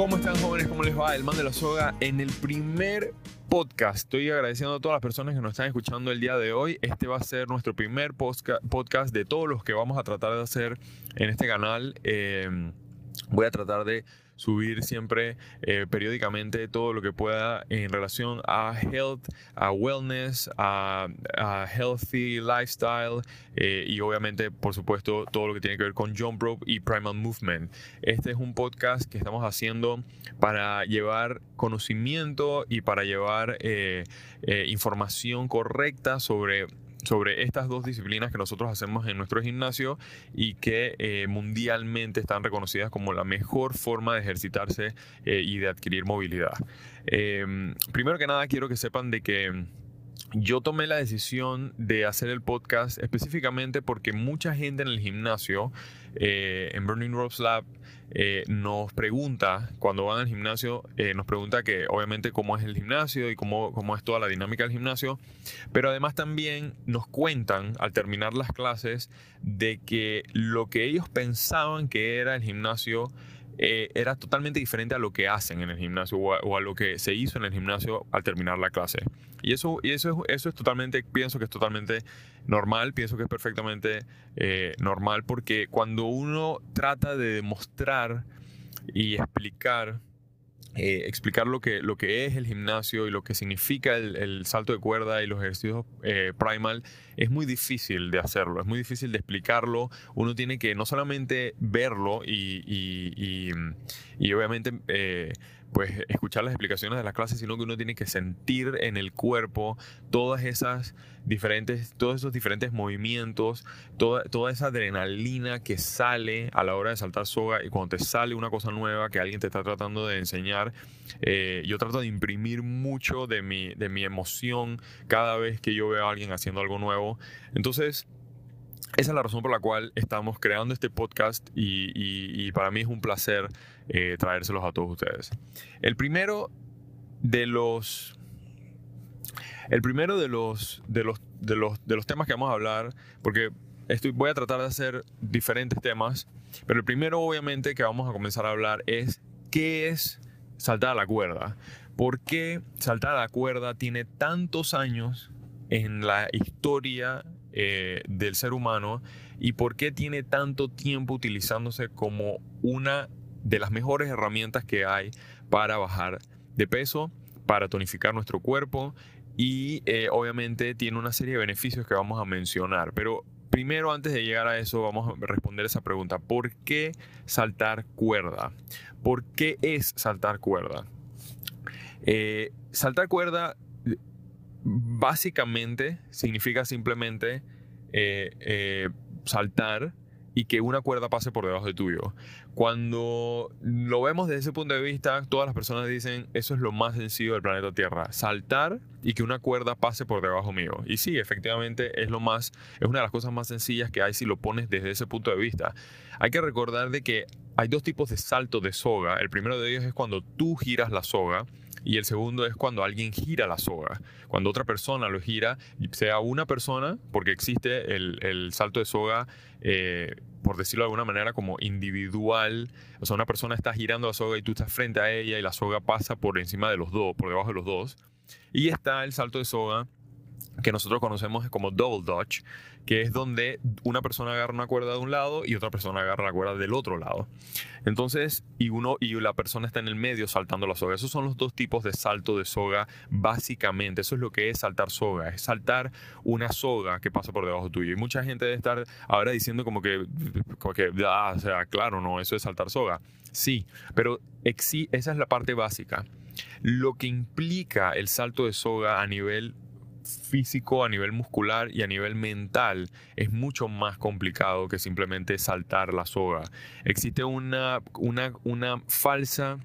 ¿Cómo están jóvenes? ¿Cómo les va? El man de la soga en el primer podcast. Estoy agradeciendo a todas las personas que nos están escuchando el día de hoy. Este va a ser nuestro primer podcast de todos los que vamos a tratar de hacer en este canal. Eh, voy a tratar de subir siempre eh, periódicamente todo lo que pueda en relación a health, a wellness, a, healthy lifestyle eh, y obviamente, por supuesto, todo lo que tiene que ver con jump rope y primal movement. Este es un podcast que estamos haciendo para llevar conocimiento y para llevar eh, información correcta sobre sobre estas dos disciplinas que nosotros hacemos en nuestro gimnasio y que eh, mundialmente están reconocidas como la mejor forma de ejercitarse eh, y de adquirir movilidad. Em, primero que nada quiero que sepan de que yo tomé la decisión de hacer el podcast específicamente porque mucha gente en el gimnasio, eh, en Burning Ropes Lab, eh, nos pregunta, cuando van al gimnasio, eh, nos pregunta que obviamente cómo es el gimnasio y cómo, cómo es toda la dinámica del gimnasio, pero además también nos cuentan al terminar las clases de que lo que ellos pensaban que era el gimnasio eh, era totalmente diferente a lo que hacen en el gimnasio o a, lo que se hizo en el gimnasio al terminar la clase. Y eso, y eso, es, eso es totalmente, pienso que es totalmente normal, pienso que es perfectamente eh, normal porque cuando uno trata de demostrar y explicar eh, explicar lo que, lo que es el gimnasio y lo que significa el, salto de cuerda y los ejercicios eh, primal, es muy difícil de hacerlo, es muy difícil de explicarlo. Uno tiene que no solamente verlo y, y, obviamente eh, pues escuchar las explicaciones de las clases, sino que uno tiene que sentir en el cuerpo todas esas diferentes, todos esos diferentes movimientos, toda, toda esa adrenalina que sale a la hora de saltar soga y cuando te sale una cosa nueva que alguien te está tratando de enseñar, eh, yo trato de imprimir mucho de mi, de mi emoción cada vez que yo veo a alguien haciendo algo nuevo. Entonces, esa es la razón por la cual estamos creando este podcast y, para mí es un placer eh, traérselos a todos ustedes. El primero de los... El primero de los, de los, de los, de los temas que vamos a hablar, porque estoy, voy a tratar de hacer diferentes temas, pero el primero obviamente que vamos a comenzar a hablar es qué es saltar a la cuerda. ¿Por qué saltar a la cuerda tiene tantos años en la historia eh, del ser humano y por qué tiene tanto tiempo utilizándose como una de las mejores herramientas que hay para bajar de peso, para tonificar nuestro cuerpo y eh, obviamente tiene una serie de beneficios que vamos a mencionar. Pero primero, antes de llegar a eso, vamos a responder esa pregunta. ¿Por qué saltar cuerda? ¿Por qué es saltar cuerda? Eh, saltar cuerda básicamente significa simplemente eh, eh, saltar y que una cuerda pase por debajo de tuyo. Cuando lo vemos desde ese punto de vista, todas las personas dicen, eso es lo más sencillo del planeta Tierra, saltar y que una cuerda pase por debajo mío. Y sí, efectivamente es lo más es una de las cosas más sencillas que hay si lo pones desde ese punto de vista. Hay que recordar de que hay dos tipos de salto de soga. El primero de ellos es cuando tú giras la soga y el segundo es cuando alguien gira la soga. Cuando otra persona lo gira, sea una persona, porque existe el, salto de soga, eh, por decirlo de alguna manera, como individual. O sea, una persona está girando la soga y tú estás frente a ella y la soga pasa por encima de los dos, por debajo de los dos. Y está el salto de soga que nosotros conocemos como double dodge, que es donde una persona agarra una cuerda de un lado y otra persona agarra la cuerda del otro lado. Entonces, y uno y la persona está en el medio saltando la soga. Esos son los dos tipos de salto de soga básicamente. Eso es lo que es saltar soga, es saltar una soga que pasa por debajo tuyo. Y mucha gente debe estar ahora diciendo como que, ah, o sea, claro, no, eso es saltar soga. Sí, pero esa es la parte básica. Lo que implica el salto de soga a nivel físico, a nivel muscular y a nivel mental es mucho más complicado que simplemente saltar la soga. Existe una, una, una falsa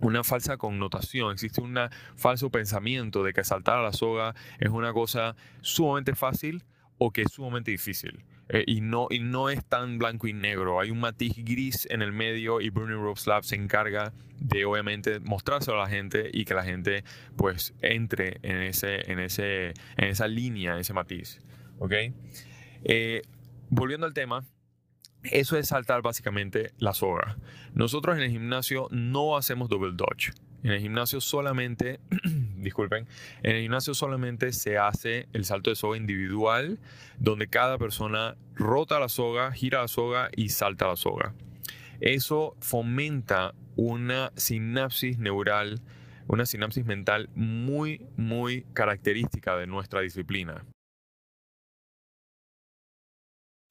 una falsa connotación, existe un falso pensamiento de que saltar a la soga es una cosa sumamente fácil o que es sumamente difícil. Eh, y, no, y no es tan blanco y negro. Hay un matiz gris en el medio y Burning Rope Lab se encarga de obviamente mostrárselo a la gente y que la gente pues entre en, ese, en, ese, en esa línea, en ese matiz. ¿Ok? Eh, volviendo al tema, Eso es saltar básicamente la soga. Nosotros en el gimnasio no hacemos double dodge. En el gimnasio solamente, disculpen, en el gimnasio solamente se hace el salto de soga individual, donde cada persona rota la soga, gira la soga y salta la soga. Eso fomenta una sinapsis neural, una sinapsis mental muy, muy característica de nuestra disciplina.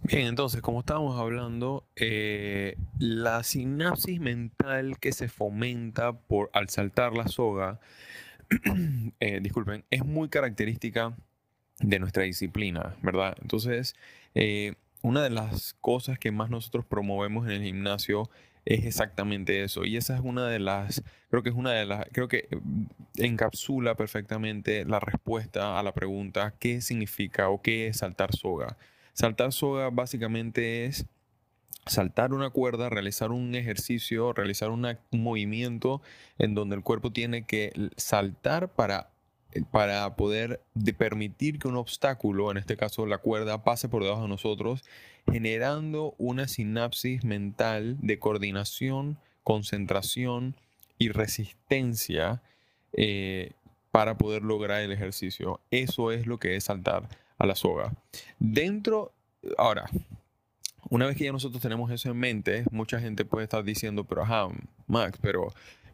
Bien, entonces, como estábamos hablando, eh, la sinapsis mental que se fomenta por, al saltar la soga, eh, disculpen, es muy característica de nuestra disciplina, ¿verdad? Entonces, eh, una de las cosas que más nosotros promovemos en el gimnasio es exactamente eso. Y esa es una de las, creo que es una de las, creo que encapsula perfectamente la respuesta a la pregunta, ¿qué significa o qué es saltar soga? Saltar soga básicamente es saltar una cuerda, realizar un ejercicio, realizar un movimiento en donde el cuerpo tiene que saltar para, para poder permitir que un obstáculo, en este caso la cuerda, pase por debajo de nosotros, generando una sinapsis mental de coordinación, concentración y resistencia eh, para poder lograr el ejercicio. Eso es lo que es saltar a la soga. Dentro, ahora, una vez que ya nosotros tenemos eso en mente, mucha gente puede estar diciendo, pero ajá, Max, pero,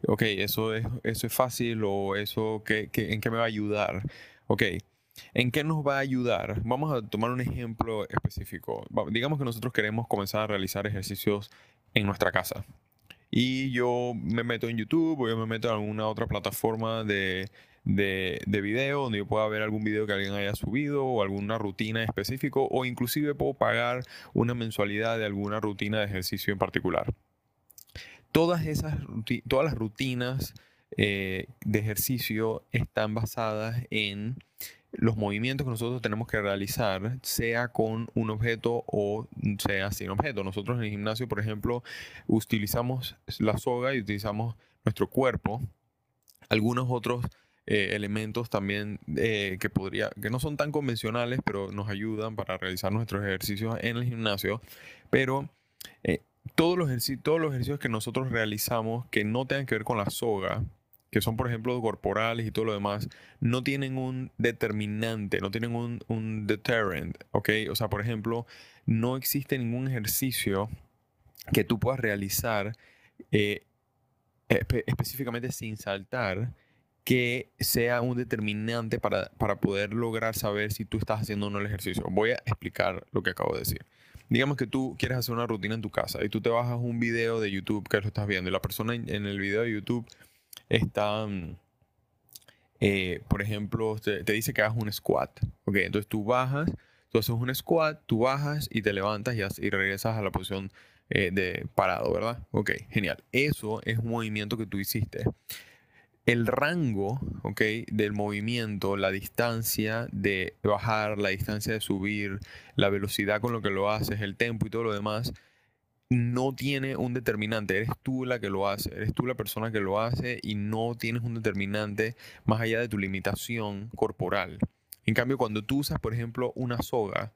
ok, eso es, eso es fácil o eso, ¿qué, en qué me va a ayudar? Ok, ¿en qué nos va a ayudar? Vamos a tomar un ejemplo específico. Digamos que nosotros queremos comenzar a realizar ejercicios en nuestra casa. Y yo me meto en YouTube o yo me meto en alguna otra plataforma de, de, video, donde yo pueda ver algún video que alguien haya subido o alguna rutina específica o inclusive puedo pagar una mensualidad de alguna rutina de ejercicio en particular. Todas esas todas las rutinas eh, de ejercicio están basadas en los movimientos que nosotros tenemos que realizar, sea con un objeto o sea sin objeto. Nosotros en el gimnasio, por ejemplo, utilizamos la soga y utilizamos nuestro cuerpo. Algunos otros eh, elementos también eh, que, podría, que no son tan convencionales, pero nos ayudan para realizar nuestros ejercicios en el gimnasio. Pero eh, todos, los todos los ejercicios que nosotros realizamos que no tengan que ver con la soga, que son por ejemplo corporales y todo lo demás, no tienen un determinante, no tienen un, deterrent, ¿ok? O sea, por ejemplo, no existe ningún ejercicio que tú puedas realizar específicamente sin saltar que sea un determinante para, poder lograr saber si tú estás haciendo o no el ejercicio. Voy a explicar lo que acabo de decir. Digamos que tú quieres hacer una rutina en tu casa y tú te bajas un video de YouTube que lo estás viendo y la persona en, el video de YouTube está, mm, eh, por ejemplo, te, dice que hagas un squat. Ok, entonces tú bajas, tú haces un squat, tú bajas y te levantas y, y regresas a la posición eh, de parado, ¿verdad? Ok, genial. Eso es un movimiento que tú hiciste el rango del movimiento, la distancia de bajar, la distancia de subir, la velocidad con lo que lo haces, el tempo y todo lo demás, no tiene un determinante. Eres tú la que lo hace, eres tú la persona que lo hace y no tienes un determinante más allá de tu limitación corporal. En cambio, cuando tú usas, por ejemplo, una soga,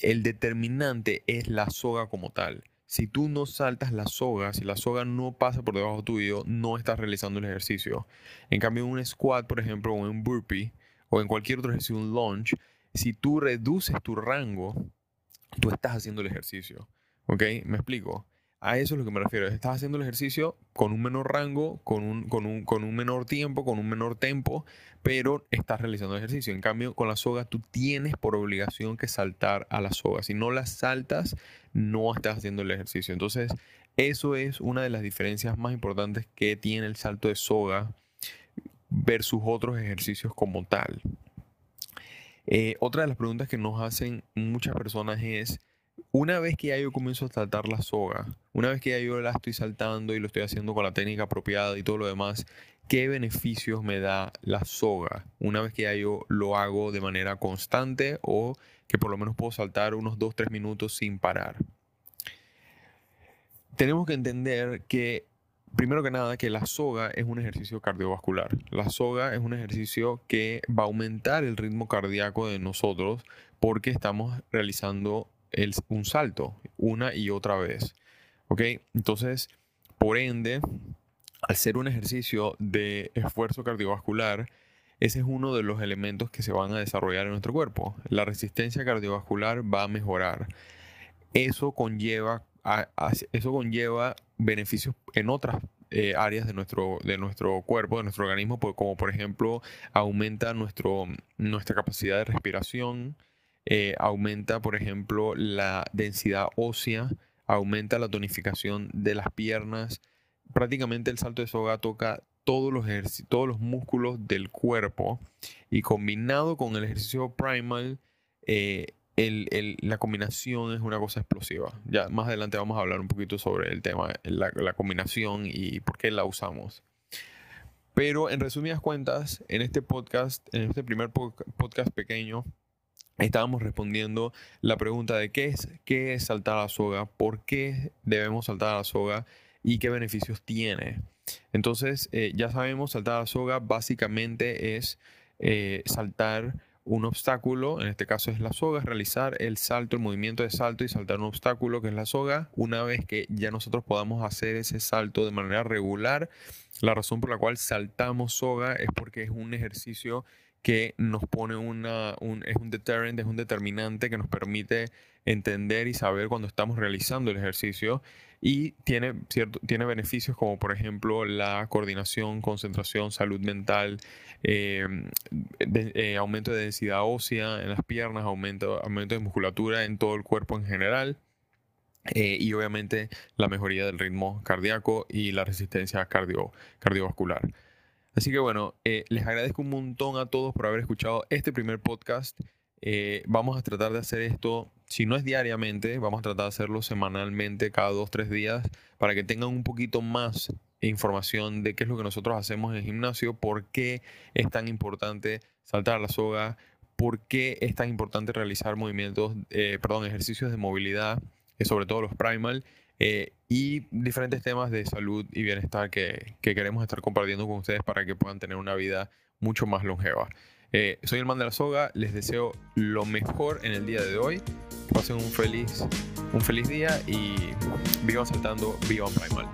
el determinante es la soga como tal si tú no saltas la soga, si la soga no pasa por debajo tuyo, no estás realizando el ejercicio. En cambio, en un squat, por ejemplo, o en un burpee, o en cualquier otro ejercicio, un lunge, si tú reduces tu rango, tú estás haciendo el ejercicio. ¿Ok? ¿Me explico? A eso es lo que me refiero. Estás haciendo el ejercicio con un menor rango, con un, con un, con un menor tiempo, con un menor tempo, pero estás realizando el ejercicio. En cambio, con la soga tú tienes por obligación que saltar a la soga. Si no la saltas, no estás haciendo el ejercicio. Entonces, eso es una de las diferencias más importantes que tiene el salto de soga versus otros ejercicios como tal. Eh, otra de las preguntas que nos hacen muchas personas es, una vez que ya yo comienzo a saltar la soga, una vez que ya yo la estoy saltando y lo estoy haciendo con la técnica apropiada y todo lo demás, ¿qué beneficios me da la soga? Una vez que ya yo lo hago de manera constante o que por lo menos puedo saltar unos 2-3 minutos sin parar. Tenemos que entender que, primero que nada, que la soga es un ejercicio cardiovascular. La soga es un ejercicio que va a aumentar el ritmo cardíaco de nosotros porque estamos realizando un salto una y otra vez. ¿Ok? Entonces, por ende, al ser un ejercicio de esfuerzo cardiovascular, ese es uno de los elementos que se van a desarrollar en nuestro cuerpo. La resistencia cardiovascular va a mejorar. Eso conlleva, eso conlleva beneficios en otras eh, áreas de nuestro, de nuestro cuerpo, de nuestro organismo, como por ejemplo aumenta nuestro, nuestra capacidad de respiración, eh, aumenta por ejemplo la densidad ósea, aumenta la tonificación de las piernas. Prácticamente el salto de soga toca todos los, todos los músculos del cuerpo y combinado con el ejercicio primal, eh, la combinación es una cosa explosiva. Ya más adelante vamos a hablar un poquito sobre el tema, la, la combinación y por qué la usamos. Pero en resumidas cuentas, en este podcast, en este primer podcast pequeño, estábamos respondiendo la pregunta de qué es, qué es saltar a la soga, por qué debemos saltar a la soga y qué beneficios tiene. Entonces, eh, ya sabemos, saltar a la soga básicamente es eh, saltar un obstáculo, en este caso es la soga, realizar el salto, el movimiento de salto y saltar un obstáculo que es la soga. Una vez que ya nosotros podamos hacer ese salto de manera regular, la razón por la cual saltamos soga es porque es un ejercicio que nos pone un, es un deterrent, es un determinante que nos permite entender y saber cuando estamos realizando el ejercicio y tiene, cierto, tiene beneficios como por ejemplo la coordinación, concentración, salud mental, em, eh, aumento de densidad ósea en las piernas, aumento, aumento de musculatura en todo el cuerpo en general. Eh, y obviamente la mejoría del ritmo cardíaco y la resistencia cardio, cardiovascular. Así que bueno, eh, les agradezco un montón a todos por haber escuchado este primer podcast. Eh, vamos a tratar de hacer esto, si no es diariamente, vamos a tratar de hacerlo semanalmente, cada dos, tres días, para que tengan un poquito más información de qué es lo que nosotros hacemos en el gimnasio, por qué es tan importante saltar la soga, por qué es tan importante realizar movimientos, eh, perdón, ejercicios de movilidad, sobre todo los primal, eh, y diferentes temas de salud y bienestar que, queremos estar compartiendo con ustedes para que puedan tener una vida mucho más longeva. Eh, soy el man de la soga, les deseo lo mejor en el día de hoy. Que pasen un feliz, un feliz día y vivan saltando, vivan primal.